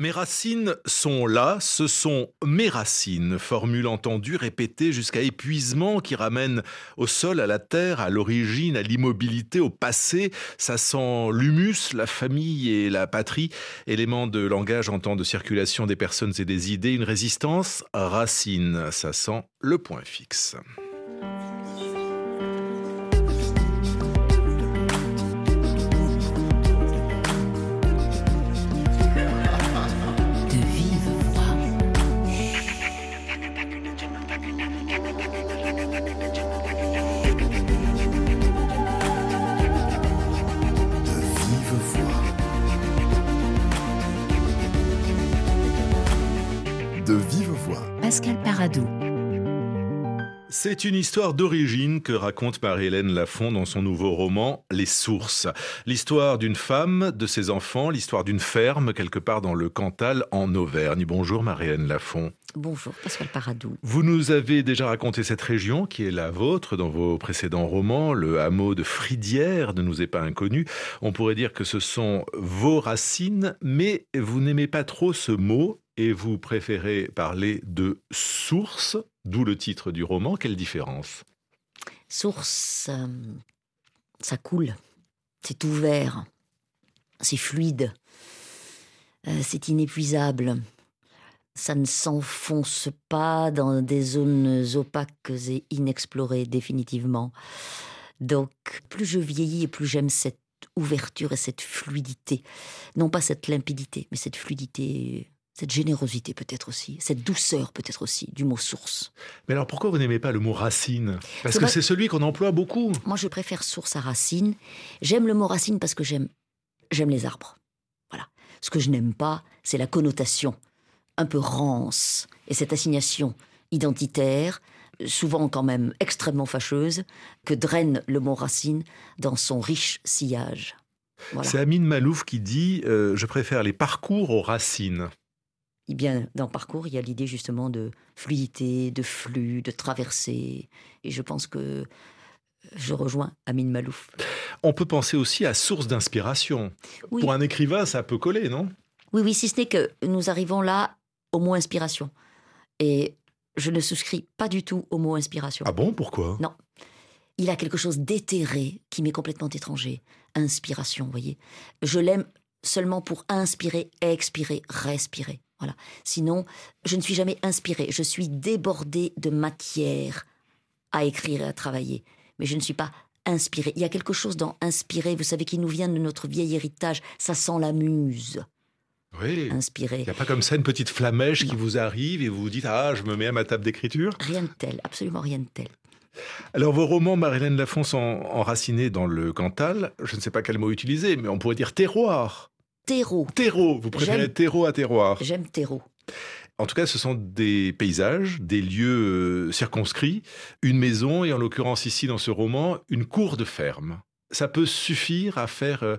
Mes racines sont là, ce sont mes racines, formule entendue, répétée jusqu'à épuisement qui ramène au sol, à la terre, à l'origine, à l'immobilité, au passé. Ça sent l'humus, la famille et la patrie, éléments de langage en temps de circulation des personnes et des idées, une résistance, racine. Ça sent le point fixe. C'est une histoire d'origine que raconte Marie-Hélène Lafont dans son nouveau roman Les Sources. L'histoire d'une femme, de ses enfants, l'histoire d'une ferme quelque part dans le Cantal en Auvergne. Bonjour Marie-Hélène Lafont. Bonjour Pascal Paradou. Vous nous avez déjà raconté cette région qui est la vôtre dans vos précédents romans. Le hameau de Fridière ne nous est pas inconnu. On pourrait dire que ce sont vos racines, mais vous n'aimez pas trop ce mot et vous préférez parler de source, d'où le titre du roman. Quelle différence? Source, euh, ça coule, c'est ouvert, c'est fluide, euh, c'est inépuisable. Ça ne s'enfonce pas dans des zones opaques et inexplorées définitivement. Donc, plus je vieillis et plus j'aime cette ouverture et cette fluidité. Non pas cette limpidité, mais cette fluidité cette générosité peut-être aussi, cette douceur peut-être aussi du mot source. Mais alors pourquoi vous n'aimez pas le mot racine? Parce que c'est celui qu'on emploie beaucoup. Moi je préfère source à racine. J'aime le mot racine parce que j'aime j'aime les arbres. Voilà. Ce que je n'aime pas, c'est la connotation un peu rance et cette assignation identitaire souvent quand même extrêmement fâcheuse, que draine le mot racine dans son riche sillage. C'est Amine Malouf qui dit euh, Je préfère les parcours aux racines. Eh bien, dans parcours, il y a l'idée justement de fluidité, de flux, de traversée. Et je pense que je rejoins Amine Malouf. On peut penser aussi à source d'inspiration. Pour un écrivain, ça peut coller, non? Oui, oui, si ce n'est que nous arrivons là au mot inspiration. Et je ne souscris pas du tout au mot inspiration. Ah bon, pourquoi? Non. Il a quelque chose d'éthéré qui m'est complètement étranger. Inspiration, vous voyez. Je l'aime seulement pour inspirer, expirer, respirer. Voilà. Sinon, je ne suis jamais inspirée. Je suis débordée de matière à écrire et à travailler. Mais je ne suis pas inspirée. Il y a quelque chose dans inspirer, vous savez, qui nous vient de notre vieil héritage. Ça sent la muse. Oui. Inspiré. Il n'y a pas comme ça une petite flamèche qui vous arrive et vous vous dites Ah, je me mets à ma table d'écriture? Rien de tel, absolument rien de tel. Alors, vos romans, Marilène Lafont, sont enracinés dans le Cantal. Je ne sais pas quel mot utiliser, mais on pourrait dire terroir terreau. Terreau, vous préférez terreau à terroir J'aime terreau. En tout cas, ce sont des paysages, des lieux euh, circonscrits, une maison et en l'occurrence ici dans ce roman, une cour de ferme. Ça peut suffire à faire euh,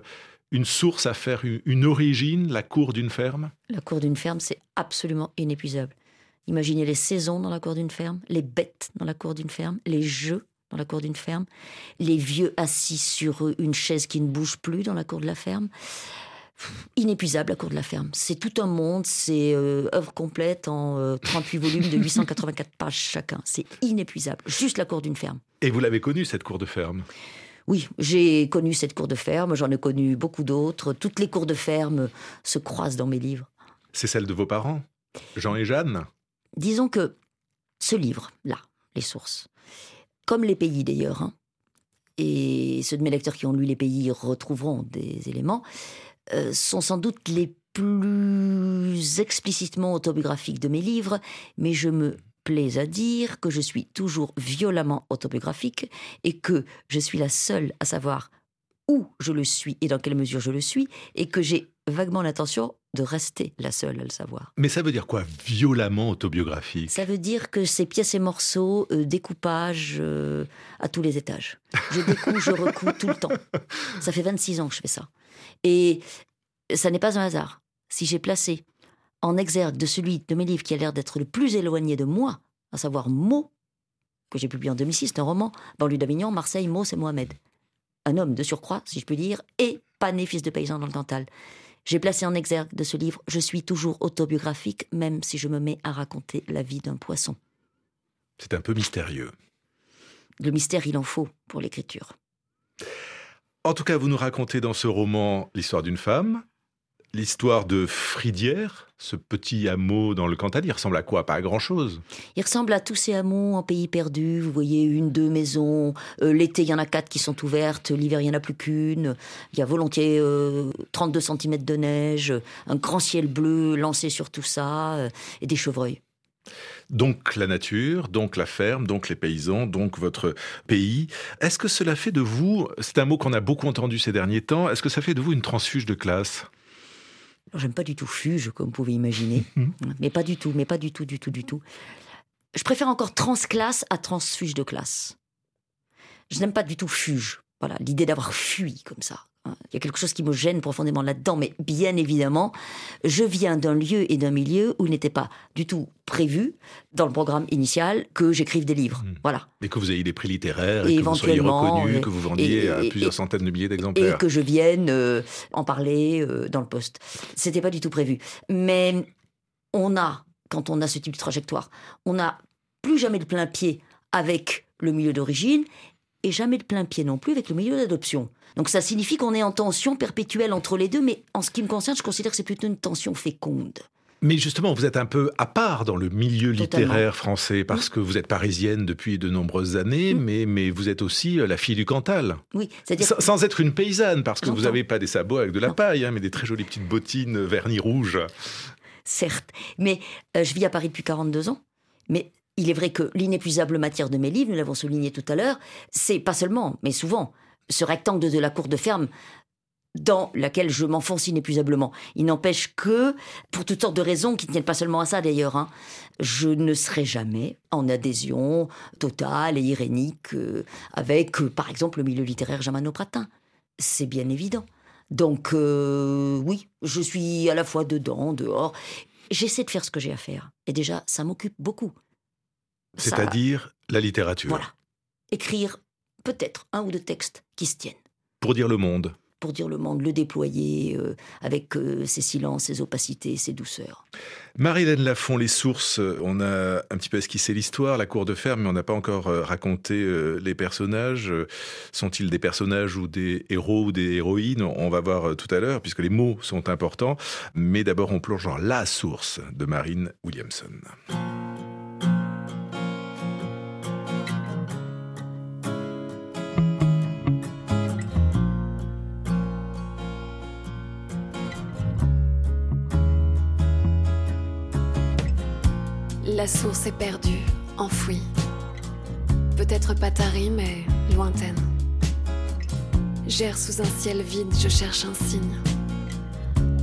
une source, à faire une origine, la cour d'une ferme? La cour d'une ferme, c'est absolument inépuisable. Imaginez les saisons dans la cour d'une ferme, les bêtes dans la cour d'une ferme, les jeux dans la cour d'une ferme, les vieux assis sur une chaise qui ne bouge plus dans la cour de la ferme inépuisable la cour de la ferme. C'est tout un monde, c'est euh, œuvre complète en 38 euh, volumes de 884 pages chacun. C'est inépuisable, juste la cour d'une ferme. Et vous l'avez connue, cette cour de ferme? Oui, j'ai connu cette cour de ferme, j'en ai connu beaucoup d'autres. Toutes les cours de ferme se croisent dans mes livres. C'est celle de vos parents, Jean et Jeanne? Disons que ce livre-là, Les Sources, comme les pays d'ailleurs, hein, et ceux de mes lecteurs qui ont lu les pays retrouveront des éléments, euh, sont sans doute les plus explicitement autobiographiques de mes livres, mais je me plais à dire que je suis toujours violemment autobiographique et que je suis la seule à savoir où je le suis et dans quelle mesure je le suis, et que j'ai vaguement l'intention de rester la seule à le savoir. Mais ça veut dire quoi, violemment autobiographique? Ça veut dire que c'est pièces et morceaux, euh, découpage euh, à tous les étages. Je découpe, je recoupe tout le temps. Ça fait 26 ans que je fais ça. Et ça n'est pas un hasard. Si j'ai placé en exergue de celui de mes livres qui a l'air d'être le plus éloigné de moi, à savoir Mo, que j'ai publié en 2006, c'est un roman, banlieue d'Avignon, Marseille, Mo, c'est Mohamed. Un homme de surcroît, si je puis dire, et pas né fils de paysan dans le Cantal. J'ai placé en exergue de ce livre Je suis toujours autobiographique, même si je me mets à raconter la vie d'un poisson. C'est un peu mystérieux. Le mystère, il en faut pour l'écriture. En tout cas, vous nous racontez dans ce roman l'histoire d'une femme, l'histoire de Fridière, ce petit hameau dans le Cantal. Il ressemble à quoi? Pas à grand-chose. Il ressemble à tous ces hameaux en pays perdu. Vous voyez une, deux maisons. Euh, l'été, il y en a quatre qui sont ouvertes. L'hiver, il n'y en a plus qu'une. Il y a volontiers 32 euh, cm de neige, un grand ciel bleu lancé sur tout ça, euh, et des chevreuils. Donc la nature, donc la ferme, donc les paysans, donc votre pays. Est-ce que cela fait de vous, c'est un mot qu'on a beaucoup entendu ces derniers temps, est-ce que ça fait de vous une transfuge de classe? J'aime pas du tout fuge, comme vous pouvez imaginer. Mhm. mais pas du tout, mais pas du tout, du tout, du tout. Je préfère encore transclasse à transfuge de classe. Je n'aime pas du tout fuge. Voilà, l'idée d'avoir fui comme ça. Hein. Il y a quelque chose qui me gêne profondément là-dedans, mais bien évidemment, je viens d'un lieu et d'un milieu où il n'était pas du tout prévu, dans le programme initial, que j'écrive des livres. Hmm. Voilà. Et que vous ayez des prix littéraires, et, que vous soyez reconnu, que vous vendiez à plusieurs centaines de milliers d'exemplaires. Et que je vienne euh, en parler euh, dans le poste. C'était pas du tout prévu. Mais on a, quand on a ce type de trajectoire, on n'a plus jamais le plein pied avec le milieu d'origine et jamais de plein pied non plus avec le milieu d'adoption. Donc ça signifie qu'on est en tension perpétuelle entre les deux, mais en ce qui me concerne, je considère que c'est plutôt une tension féconde. Mais justement, vous êtes un peu à part dans le milieu littéraire français parce que vous êtes parisienne depuis de nombreuses années, mais, mais vous êtes aussi euh, la fille du Cantal. Oui, c'est-à-dire sans, être une paysanne, parce que vous n'avez pas des sabots avec de la paille, hein, mais des très jolies petites bottines vernis rouges. Certes, mais euh, je vis à Paris depuis 42 ans. Mais il est vrai que l'inépuisable matière de mes livres, nous l'avons souligné tout à l'heure, c'est pas seulement, mais souvent, ce rectangle de la cour de ferme dans laquelle je m'enfonce inépuisablement. Il n'empêche que, pour toutes sortes de raisons qui ne tiennent pas seulement à ça d'ailleurs, hein, je ne serai jamais en adhésion totale et irénique euh, avec, euh, par exemple, le milieu littéraire germano-pratin. C'est bien évident. Donc, euh, oui, je suis à la fois dedans, dehors. J'essaie de faire ce que j'ai à faire. Et déjà, ça m'occupe beaucoup. C'est-à-dire la littérature. Voilà. Écrire peut-être un ou deux textes qui se tiennent. Pour dire le monde. Pour dire le monde, le déployer euh, avec euh, ses silences, ses opacités, ses douceurs. Marie-Hélène Lafont, les sources, on a un petit peu esquissé l'histoire, la cour de ferme, mais on n'a pas encore euh, raconté les personnages. Sont-ils des personnages ou des héros ou des héroïnes? On va voir tout à l'heure, puisque les mots sont importants. Mais d'abord, on plonge dans la source de Marine Williamson. La source est perdue, enfouie. Peut-être pas tarie, mais lointaine. Gère sous un ciel vide, je cherche un signe.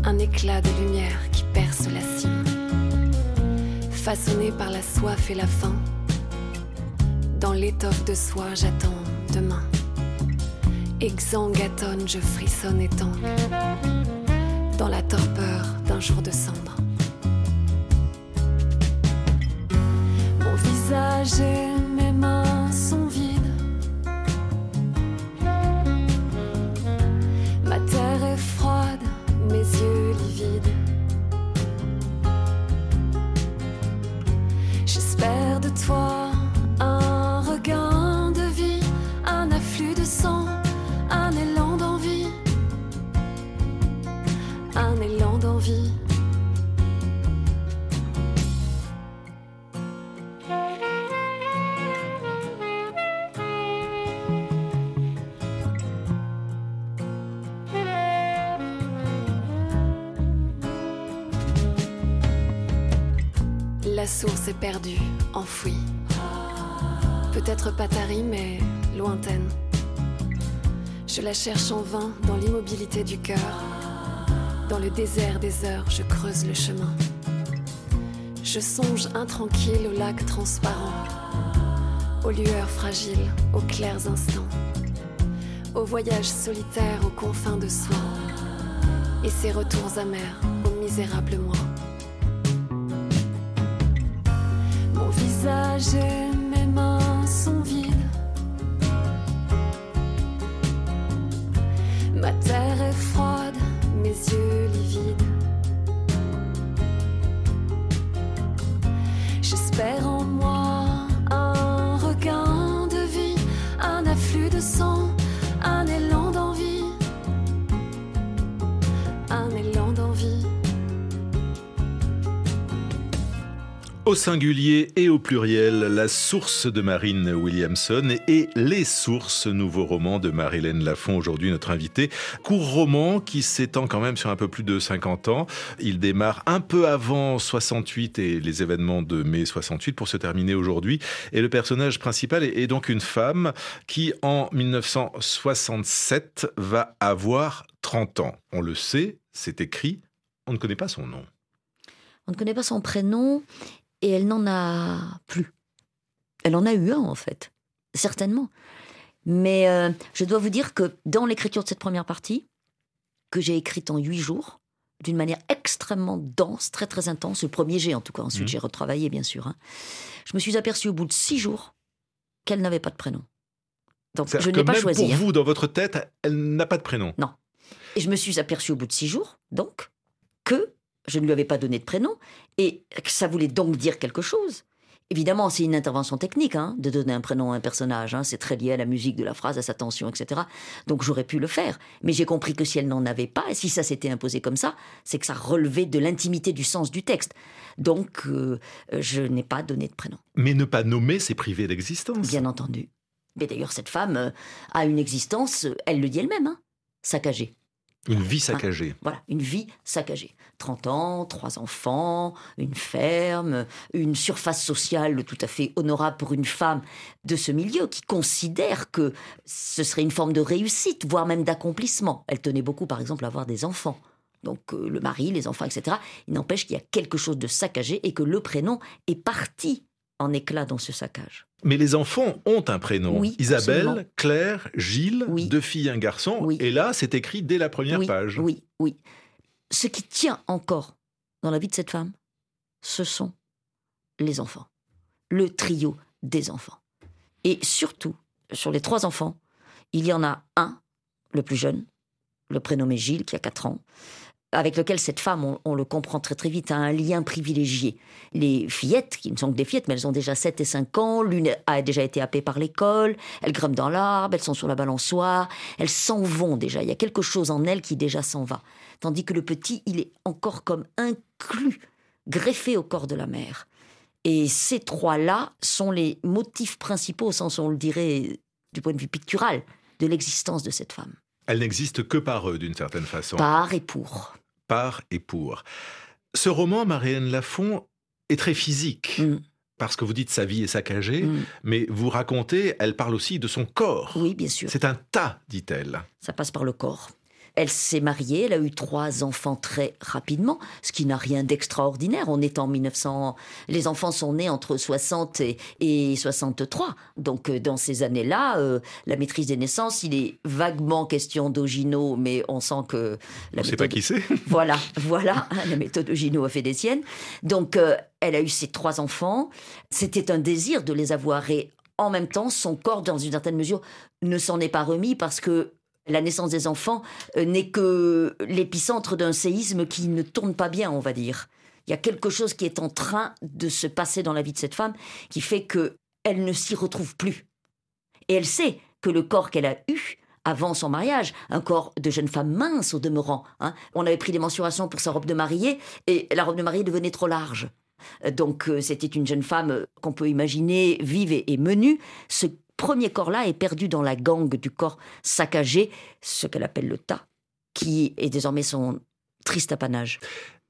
Un éclat de lumière qui perce la cime. Façonné par la soif et la faim. Dans l'étoffe de soie, j'attends demain. Exangatonne, je frissonne et tangue. Dans la torpeur d'un jour de cendre. Mes source est perdue, enfouie. Peut-être pas tarie, mais lointaine. Je la cherche en vain dans l'immobilité du cœur. Dans le désert des heures, je creuse le chemin. Je songe intranquille aux lacs transparents, aux lueurs fragiles, aux clairs instants, aux voyages solitaires aux confins de soi, et ces retours amers au misérable moi. Et Au singulier et au pluriel, la source de Marine Williamson et les sources, nouveau roman de Marilène Lafont, aujourd'hui notre invitée. Court roman qui s'étend quand même sur un peu plus de 50 ans. Il démarre un peu avant 68 et les événements de mai 68 pour se terminer aujourd'hui. Et le personnage principal est donc une femme qui, en 1967, va avoir 30 ans. On le sait, c'est écrit, on ne connaît pas son nom. On ne connaît pas son prénom et elle n'en a plus. Elle en a eu un, en fait, certainement. Mais euh, je dois vous dire que dans l'écriture de cette première partie, que j'ai écrite en huit jours, d'une manière extrêmement dense, très très intense, le premier jet en tout cas, ensuite Mhm. j'ai retravaillé bien sûr, hein, je me suis aperçue au bout de six jours qu'elle n'avait pas de prénom. Donc je n'ai que pas même choisi. Pour hein. vous, dans votre tête, elle n'a pas de prénom. Et je me suis aperçue au bout de six jours, donc, je ne lui avais pas donné de prénom et que ça voulait donc dire quelque chose. Évidemment, c'est une intervention technique hein, de donner un prénom à un personnage. hein. c'est très lié à la musique de la phrase, à sa tension, etc. Donc j'aurais pu le faire. Mais j'ai compris que si elle n'en avait pas, et si ça s'était imposé comme ça, c'est que ça relevait de l'intimité du sens du texte. Donc euh, je n'ai pas donné de prénom, Mais ne pas nommer, c'est priver d'existence. bien entendu. Mais d'ailleurs, cette femme euh, a une existence, elle le dit elle-même, hein, saccagée. Une vie saccagée. Voilà, une vie saccagée. 30 ans, trois enfants, une ferme, une surface sociale tout à fait honorable pour une femme de ce milieu qui considère que ce serait une forme de réussite, voire même d'accomplissement. Elle tenait beaucoup, par exemple, à avoir des enfants. Donc euh, le mari, les enfants, etc. Il n'empêche qu'il y a quelque chose de saccagé et que le prénom est parti en éclat dans ce saccage. Mais les enfants ont un prénom. Oui, Isabelle, absolument. Claire, Gilles, Oui. deux filles, un garçon. Oui. Et là, c'est écrit dès la première oui, page. Oui, oui. Ce qui tient encore dans la vie de cette femme, ce sont les enfants. Le trio des enfants. Et surtout, sur les trois enfants, il y en a un, le plus jeune, le prénommé Gilles, qui a 4 ans, avec lequel cette femme, on, le comprend très très vite, a un lien privilégié. Les fillettes, qui ne sont que des fillettes, mais elles ont déjà 7 et 5 ans, l'une a déjà été happée par l'école, elles grimpent dans l'arbre, elles sont sur la balançoire, elles s'en vont déjà. Il y a quelque chose en elles qui déjà s'en va. Tandis que le petit, il est encore comme inclus, greffé au corps de la mère. Et ces trois-là sont les motifs principaux, au sens où on le dirait du point de vue pictural, de l'existence de cette femme. Elle n'existe que par eux, d'une certaine façon. Par et pour. Par et pour. Ce roman, Marianne Lafont, est très physique. Mm. Parce que vous dites sa vie est saccagée, Mm. mais vous racontez, elle parle aussi de son corps. Oui, bien sûr. C'est un tas, dit-elle. Ça passe par le corps. Elle s'est mariée, elle a eu trois enfants très rapidement, ce qui n'a rien d'extraordinaire. On est en 1900. Les enfants sont nés entre 60 et, et 63. Donc, euh, dans ces années-là, euh, la maîtrise des naissances, il est vaguement question d'Ogino, mais on sent que la On ne sait pas méthode- qui c'est. voilà, voilà, la méthode Gino a fait des siennes. Donc, euh, elle a eu ses trois enfants. C'était un désir de les avoir et en même temps, son corps, dans une certaine mesure, ne s'en est pas remis parce que la naissance des enfants euh, n'est que l'épicentre d'un séisme qui ne tourne pas bien, on va dire. Il y a quelque chose qui est en train de se passer dans la vie de cette femme qui fait que elle ne s'y retrouve plus. Et elle sait que le corps qu'elle a eu avant son mariage, un corps de jeune femme mince au demeurant. hein. On avait pris des mensurations pour sa robe de mariée et la robe de mariée devenait trop large. Euh, Donc euh, c'était une jeune femme qu'on peut imaginer vive et menue. Premier corps-là est perdu dans la gangue du corps saccagé, ce qu'elle appelle le tas, qui est désormais son triste apanage.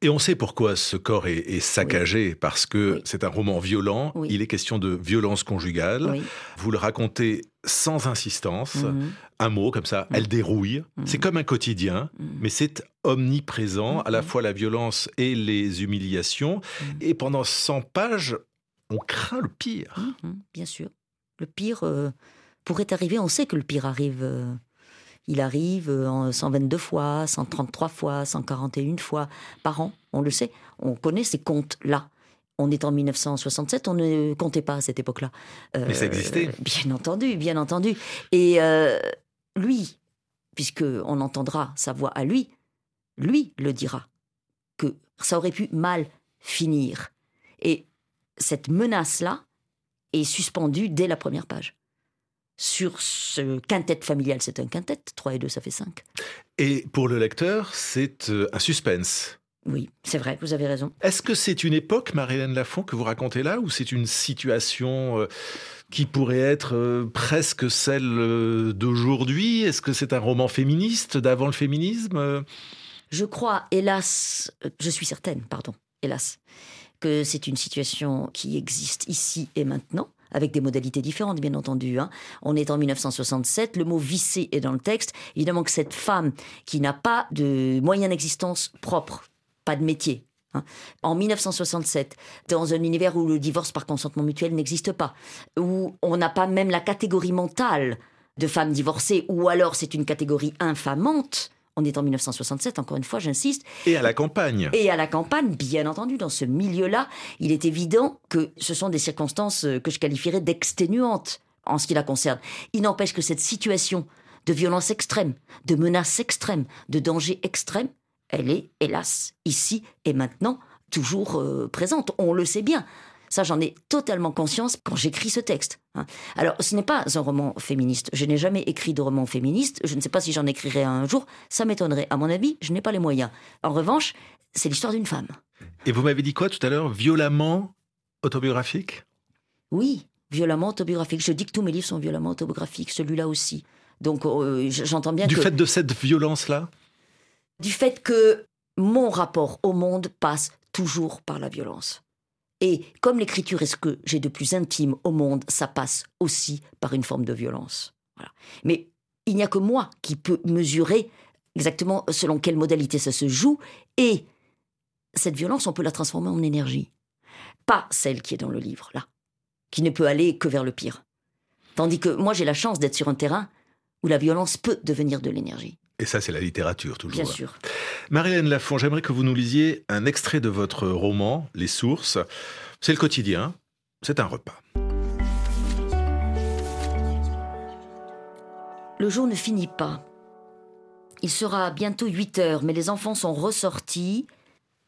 Et on sait pourquoi ce corps est, est saccagé, parce que Oui. c'est un roman violent. Oui. Il est question de violence conjugale. Vous le racontez sans insistance. Mhm. Un mot comme ça, Mhm. elle dérouille. Mhm. C'est comme un quotidien, Mhm. mais c'est omniprésent, à la Mhm. fois la violence et les humiliations. Mhm. Et pendant 100 pages, on craint le pire. Mhm, bien sûr. Le pire euh, pourrait arriver. On sait que le pire arrive. euh, il arrive euh, en 122 fois, 133 fois, 141 fois par an. On le sait. On connaît ces comptes-là. On est en 1967, on ne comptait pas à cette époque-là. Euh, Mais ça existait. Bien entendu, bien entendu. Et euh, lui, puisque on entendra sa voix à lui, lui le dira, que ça aurait pu mal finir. Et cette menace-là est suspendue dès la première page. Sur ce quintet familial, c'est un quintet, 3 et 2, ça fait 5. Et pour le lecteur, c'est euh, un suspense. Oui, c'est vrai, vous avez raison. Est-ce que c'est une époque, Marie-Hélène Lafont, que vous racontez là, ou c'est une situation euh, qui pourrait être euh, presque celle d'aujourd'hui? Est-ce que c'est un roman féministe d'avant le féminisme? Je crois, hélas, je suis certaine, pardon, hélas, que c'est une situation qui existe ici et maintenant avec des modalités différentes, bien entendu. Hein. On est en 1967, le mot vissé est dans le texte. Évidemment que cette femme qui n'a pas de moyens d'existence propres, pas de métier, hein, en 1967, dans un univers où le divorce par consentement mutuel n'existe pas, où on n'a pas même la catégorie mentale de femme divorcée, ou alors c'est une catégorie infamante, on est en 1967, encore une fois, j'insiste. Et à la campagne. Et à la campagne, bien entendu, dans ce milieu-là, il est évident que ce sont des circonstances euh, que je qualifierais d'exténuantes en ce qui la concerne. Il n'empêche que cette situation de violence extrême, de menace extrême, de danger extrême, elle est, hélas, ici et maintenant, toujours euh, présente. On le sait bien. Ça, j'en ai totalement conscience quand j'écris ce texte. Hein. Alors, ce n'est pas un roman féministe. Je n'ai jamais écrit de roman féministe. Je ne sais pas si j'en écrirai un jour. Ça m'étonnerait. À mon avis, je n'ai pas les moyens. En revanche, c'est l'histoire d'une femme. Et vous m'avez dit quoi tout à l'heure? Violemment autobiographique? Oui, violemment autobiographique. Je dis que tous mes livres sont violemment autobiographiques. Celui-là aussi. Donc, euh, j'entends bien du que... fait de cette violence-là? Du fait que mon rapport au monde passe toujours par la violence. Et comme l'écriture est ce que j'ai de plus intime au monde, ça passe aussi par une forme de violence. Mais il n'y a que moi qui peux mesurer exactement selon quelle modalité ça se joue, et cette violence, on peut la transformer en énergie. Pas celle qui est dans le livre, là, qui ne peut aller que vers le pire. Tandis que moi, j'ai la chance d'être sur un terrain où la violence peut devenir de l'énergie. Et ça, c'est la littérature, toujours. Bien sûr. Marilène Lafont, j'aimerais que vous nous lisiez un extrait de votre roman, Les Sources. C'est le quotidien, c'est un repas. Le jour ne finit pas. Il sera bientôt 8 heures, mais les enfants sont ressortis,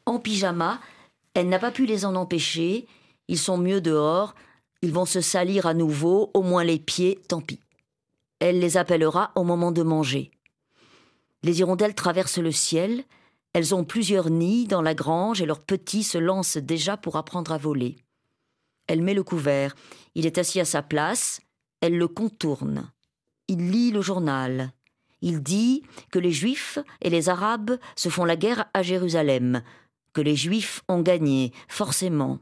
en pyjama. Elle n'a pas pu les en empêcher. Ils sont mieux dehors. Ils vont se salir à nouveau, au moins les pieds, tant pis. Elle les appellera au moment de manger. Les hirondelles traversent le ciel, elles ont plusieurs nids dans la grange et leurs petits se lancent déjà pour apprendre à voler. Elle met le couvert, il est assis à sa place, elle le contourne. Il lit le journal. Il dit que les Juifs et les Arabes se font la guerre à Jérusalem, que les Juifs ont gagné, forcément.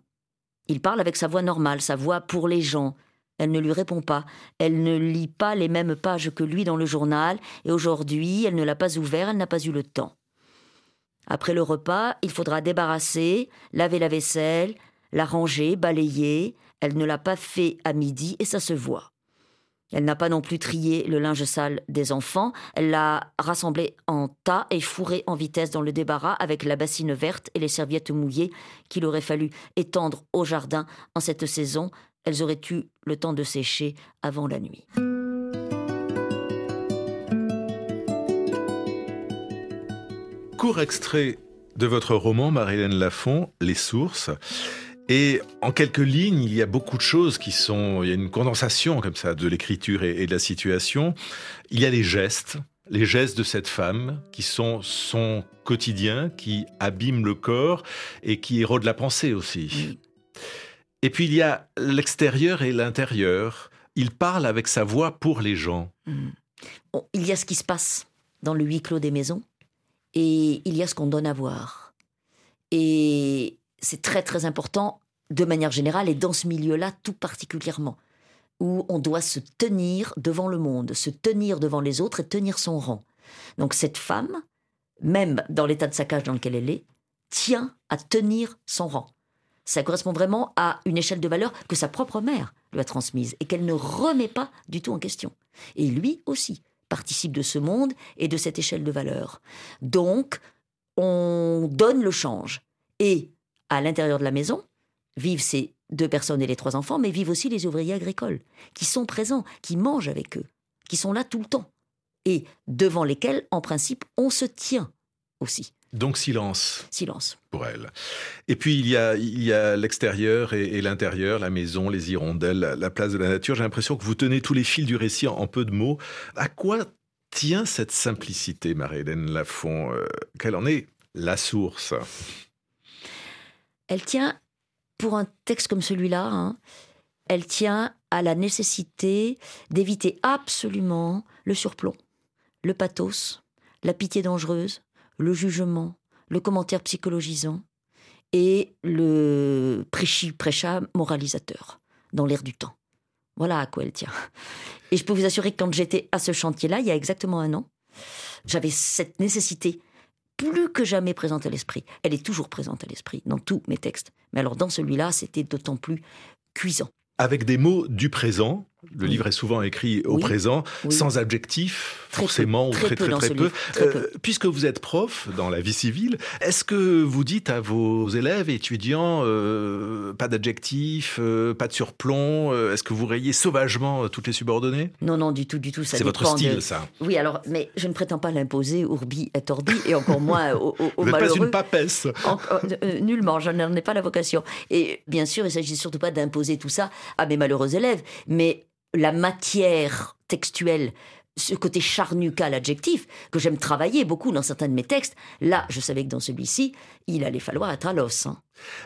Il parle avec sa voix normale, sa voix pour les gens, elle ne lui répond pas. Elle ne lit pas les mêmes pages que lui dans le journal, et aujourd'hui, elle ne l'a pas ouvert, elle n'a pas eu le temps. Après le repas, il faudra débarrasser, laver la vaisselle, la ranger, balayer. Elle ne l'a pas fait à midi et ça se voit. Elle n'a pas non plus trié le linge sale des enfants, elle l'a rassemblé en tas et fourré en vitesse dans le débarras avec la bassine verte et les serviettes mouillées qu'il aurait fallu étendre au jardin en cette saison elles auraient eu le temps de sécher avant la nuit. Court extrait de votre roman, Marilène Lafont, Les sources. Et en quelques lignes, il y a beaucoup de choses qui sont. Il y a une condensation comme ça de l'écriture et, de la situation. Il y a les gestes, les gestes de cette femme qui sont son quotidien, qui abîment le corps et qui érodent la pensée aussi. Et puis il y a l'extérieur et l'intérieur. Il parle avec sa voix pour les gens. Hmm. il y a ce qui se passe dans le huis clos des maisons et il y a ce qu'on donne à voir. Et c'est très très important de manière générale et dans ce milieu-là tout particulièrement, où on doit se tenir devant le monde, se tenir devant les autres et tenir son rang. Donc cette femme, même dans l'état de saccage dans lequel elle est, tient à tenir son rang ça correspond vraiment à une échelle de valeur que sa propre mère lui a transmise et qu'elle ne remet pas du tout en question. Et lui aussi participe de ce monde et de cette échelle de valeur. Donc, on donne le change. Et à l'intérieur de la maison, vivent ces deux personnes et les trois enfants, mais vivent aussi les ouvriers agricoles, qui sont présents, qui mangent avec eux, qui sont là tout le temps, et devant lesquels, en principe, on se tient aussi. Donc silence. Silence. Pour elle. Et puis il y a, il y a l'extérieur et, l'intérieur, la maison, les hirondelles, la, place de la nature. J'ai l'impression que vous tenez tous les fils du récit en, peu de mots. À quoi tient cette simplicité, Marie-Hélène Lafont euh, Quelle en est la source? Elle tient, pour un texte comme celui-là, hein, elle tient à la nécessité d'éviter absolument le surplomb, le pathos, la pitié dangereuse, le jugement, le commentaire psychologisant et le prêcha moralisateur dans l'air du temps. Voilà à quoi elle tient. Et je peux vous assurer que quand j'étais à ce chantier-là, il y a exactement un an, j'avais cette nécessité plus que jamais présente à l'esprit. Elle est toujours présente à l'esprit dans tous mes textes. Mais alors dans celui-là, c'était d'autant plus cuisant avec des mots du présent. Le livre est souvent écrit au présent, sans adjectif, forcément, ou très très très, peu. Euh, puisque vous êtes prof dans la vie civile, est-ce que vous dites à vos élèves et étudiants euh, pas d'adjectif, euh, pas de surplomb Est-ce que vous rayez sauvagement toutes les subordonnées? Non, non, du tout, du tout. C'est votre style, ça. Oui, alors, mais je ne prétends pas l'imposer urbi et orbi, et encore moins au, au, vous malheureux. pas une papesse. nullement, je n'en ai pas la vocation. Et bien sûr, il ne s'agit surtout pas d'imposer tout ça à mes malheureux élèves, mais la matière textuelle, ce côté charnu qu'a l'adjectif, que j'aime travailler beaucoup dans certains de mes textes, là, je savais que dans celui-ci, il allait falloir être à l'os. Hein.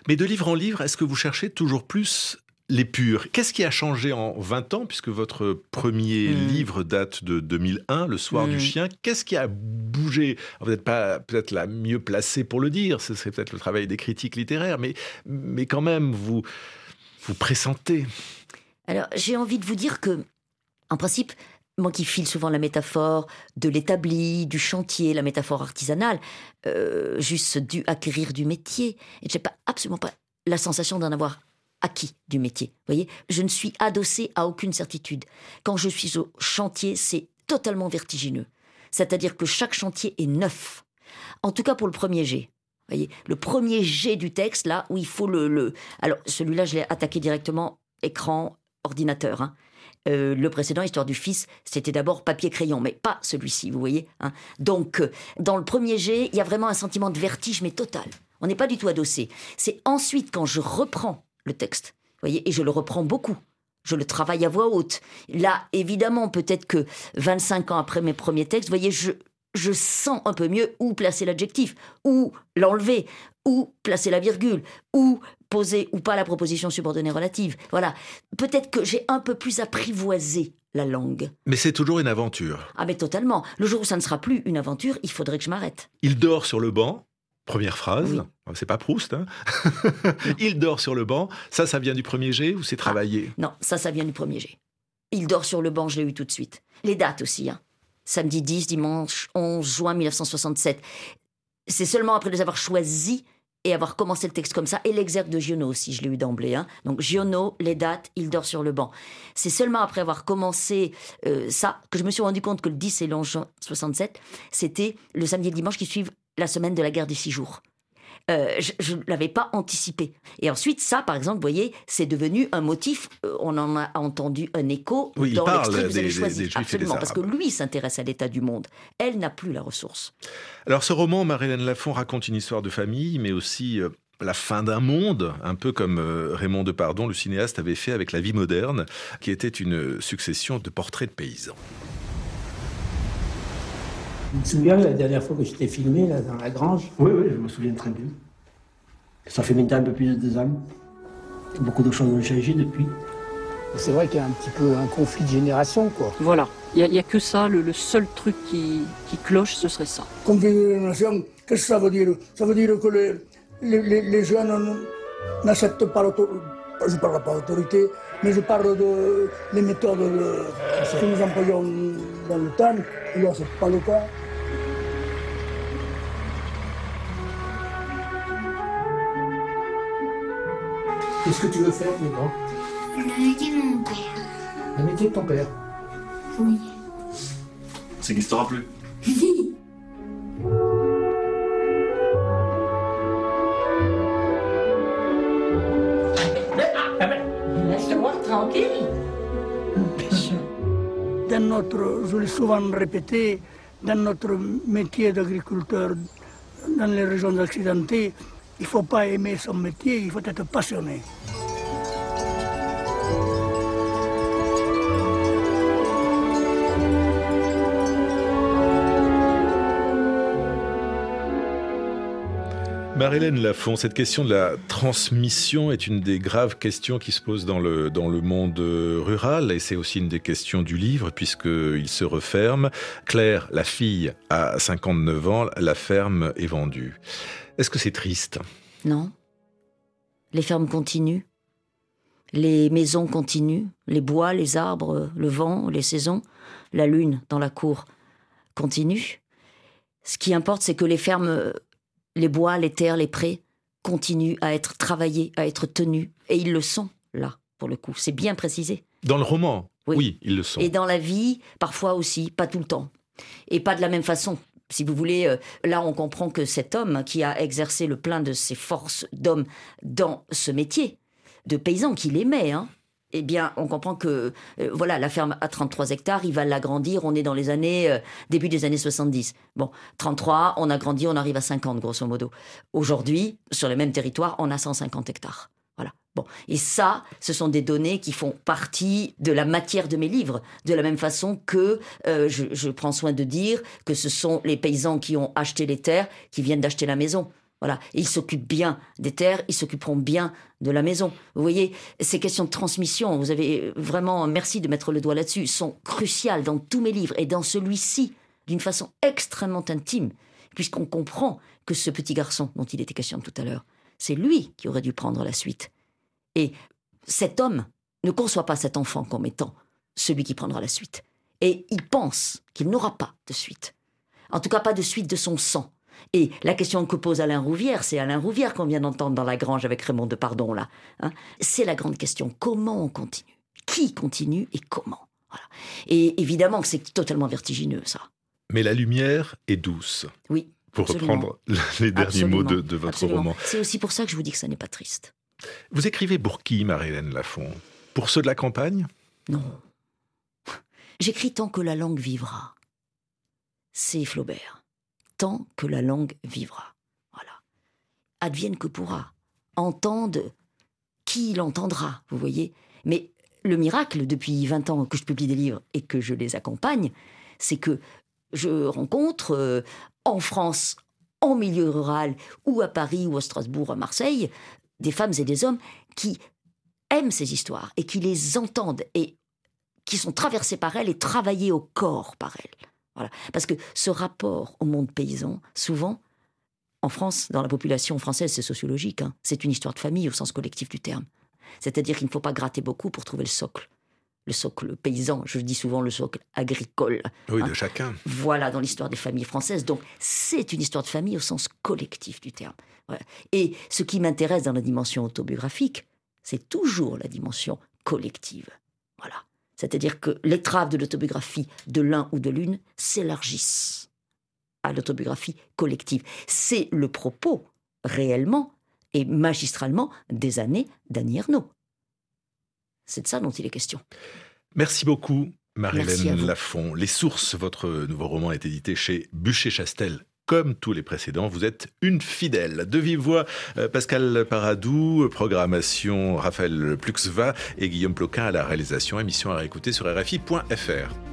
Mais de livre en livre, est-ce que vous cherchez toujours plus les purs? Qu'est-ce qui a changé en 20 ans, puisque votre premier hmm. livre date de 2001, Le soir du hmm. chien? Qu'est-ce qui a bougé? Vous n'êtes pas peut-être la mieux placée pour le dire, ce serait peut-être le travail des critiques littéraires, mais, mais quand même, vous, vous pressentez alors, j'ai envie de vous dire que, en principe, moi qui file souvent la métaphore de l'établi, du chantier, la métaphore artisanale, euh, juste dû acquérir du métier, et je n'ai pas, absolument pas la sensation d'en avoir acquis du métier. Vous voyez, je ne suis adossé à aucune certitude. Quand je suis au chantier, c'est totalement vertigineux. C'est-à-dire que chaque chantier est neuf. En tout cas pour le premier jet. Voyez, le premier jet du texte, là, où il faut le... le... Alors, celui-là, je l'ai attaqué directement, écran, ordinateur. Hein. Euh, le précédent, Histoire du Fils, c'était d'abord papier-crayon, mais pas celui-ci, vous voyez. Hein. Donc, euh, dans le premier jet, il y a vraiment un sentiment de vertige, mais total. On n'est pas du tout adossé. C'est ensuite quand je reprends le texte, vous voyez, et je le reprends beaucoup. Je le travaille à voix haute. Là, évidemment, peut-être que 25 ans après mes premiers textes, vous voyez, je, je sens un peu mieux où placer l'adjectif, où l'enlever, où placer la virgule, où poser ou pas la proposition subordonnée relative. Voilà. Peut-être que j'ai un peu plus apprivoisé la langue. Mais c'est toujours une aventure. Ah mais totalement. Le jour où ça ne sera plus une aventure, il faudrait que je m'arrête. Il dort sur le banc. Première phrase, c'est pas Proust. Hein il dort sur le banc. Ça, ça vient du premier jet ou c'est ah, travaillé Non, ça, ça vient du premier jet. Il dort sur le banc, je l'ai eu tout de suite. Les dates aussi. Hein. Samedi 10, dimanche 11 juin 1967. C'est seulement après les avoir choisis et avoir commencé le texte comme ça, et l'exergue de Giono aussi, je l'ai eu d'emblée. Hein. Donc Giono, les dates, il dort sur le banc. C'est seulement après avoir commencé euh, ça que je me suis rendu compte que le 10 et le 11 juin 67, c'était le samedi et le dimanche qui suivent la semaine de la guerre des six jours. Euh, je ne l'avais pas anticipé. Et ensuite, ça, par exemple, vous voyez, c'est devenu un motif. Euh, on en a entendu un écho dans l'extrait que vous avez choisi. Absolument, parce que lui s'intéresse à l'état du monde. Elle n'a plus la ressource. Alors, ce roman, Marie-Hélène Lafont raconte une histoire de famille, mais aussi euh, la fin d'un monde, un peu comme Raymond Depardon, le cinéaste, avait fait avec La vie moderne, qui était une succession de portraits de paysans. Tu me souviens la dernière fois que j'étais filmé là, dans la grange Oui, oui, je me souviens très bien. Ça fait maintenant un peu plus de deux ans. Beaucoup de choses ont changé depuis. C'est vrai qu'il y a un petit peu un conflit de génération, quoi. Voilà. Il n'y a, que ça, le, seul truc qui, cloche, ce serait ça. Conflit de génération, qu'est-ce que ça veut dire? Ça veut dire que les, les, jeunes n'acceptent pas l'autorité. Je ne parle pas d'autorité, mais je parle de les méthodes que nous employons dans le temps. Là, ce n'est pas le cas. Qu'est-ce que tu veux faire maintenant? Le métier de mon père. Le métier de ton père? Oui. C'est qu'il ne plus Laisse-moi tranquille. Dans notre, je l'ai souvent répété, dans notre métier d'agriculteur, dans les régions accidentées, il ne faut pas aimer son métier, il faut être passionné. Marie-Hélène Lafont, cette question de la transmission est une des graves questions qui se posent dans le, dans le monde rural et c'est aussi une des questions du livre puisqu'il se referme. Claire, la fille, a 59 ans, la ferme est vendue. Est-ce que c'est triste? Non. Les fermes continuent. Les maisons continuent. Les bois, les arbres, le vent, les saisons, la lune dans la cour continuent. Ce qui importe, c'est que les fermes les bois, les terres, les prés continuent à être travaillés, à être tenus. Et ils le sont, là, pour le coup. C'est bien précisé. Dans le roman? Oui. ils le sont. Et dans la vie, parfois aussi, pas tout le temps. Et pas de la même façon. Si vous voulez, euh, là, on comprend que cet homme qui a exercé le plein de ses forces d'homme dans ce métier, de paysan qu'il aimait, hein, eh bien, on comprend que euh, voilà, la ferme a 33 hectares, il va l'agrandir. On est dans les années euh, début des années 70. Bon, 33, on a grandi, on arrive à 50 grosso modo. Aujourd'hui, sur le même territoire, on a 150 hectares. Bon, et ça, ce sont des données qui font partie de la matière de mes livres, de la même façon que euh, je, je prends soin de dire que ce sont les paysans qui ont acheté les terres qui viennent d'acheter la maison. Voilà. ils s'occupent bien des terres, ils s'occuperont bien de la maison. Vous voyez, ces questions de transmission, vous avez vraiment, merci de mettre le doigt là-dessus, sont cruciales dans tous mes livres et dans celui-ci, d'une façon extrêmement intime, puisqu'on comprend que ce petit garçon dont il était question tout à l'heure, c'est lui qui aurait dû prendre la suite. Et cet homme ne conçoit pas cet enfant comme étant celui qui prendra la suite. Et il pense qu'il n'aura pas de suite. En tout cas, pas de suite de son sang. Et la question que pose Alain Rouvière, c'est Alain Rouvière qu'on vient d'entendre dans la grange avec Raymond de Pardon là. Hein. c'est la grande question. Comment on continue? Qui continue et comment? Voilà. Et évidemment que c'est totalement vertigineux ça. Mais la lumière est douce. Oui. Pour reprendre les derniers mots de, votre roman. C'est aussi pour ça que je vous dis que ça n'est pas triste. Vous écrivez pour qui, Marie-Hélène Lafont? Pour ceux de la campagne? Non. J'écris tant que la langue vivra. C'est Flaubert tant que la langue vivra. Voilà. Advienne que pourra. Entende qui l'entendra, vous voyez. Mais le miracle, depuis 20 ans que je publie des livres et que je les accompagne, c'est que je rencontre euh, en France, en milieu rural, ou à Paris, ou à Strasbourg, à Marseille, des femmes et des hommes qui aiment ces histoires et qui les entendent et qui sont traversés par elles et travaillés au corps par elles. Voilà. Parce que ce rapport au monde paysan, souvent, en France, dans la population française, c'est sociologique. Hein. C'est une histoire de famille au sens collectif du terme. C'est-à-dire qu'il ne faut pas gratter beaucoup pour trouver le socle. Le socle paysan, je dis souvent le socle agricole. Oui, hein. de chacun. Voilà, dans l'histoire des familles françaises. Donc, c'est une histoire de famille au sens collectif du terme. Et ce qui m'intéresse dans la dimension autobiographique, c'est toujours la dimension collective. Voilà. C'est-à-dire que l'étrave de l'autobiographie de l'un ou de l'une s'élargissent à l'autobiographie collective. C'est le propos, réellement et magistralement, des années d'Annie Ernaux. C'est de ça dont il est question. Merci beaucoup, Marie-Hélène Lafont. Les sources, votre nouveau roman est édité chez Bûcher-Chastel comme tous les précédents, vous êtes une fidèle. De vive voix, euh, Pascal Paradou, programmation Raphaël Pluxva et Guillaume Ploquin à la réalisation. Émission à réécouter sur RFI.fr.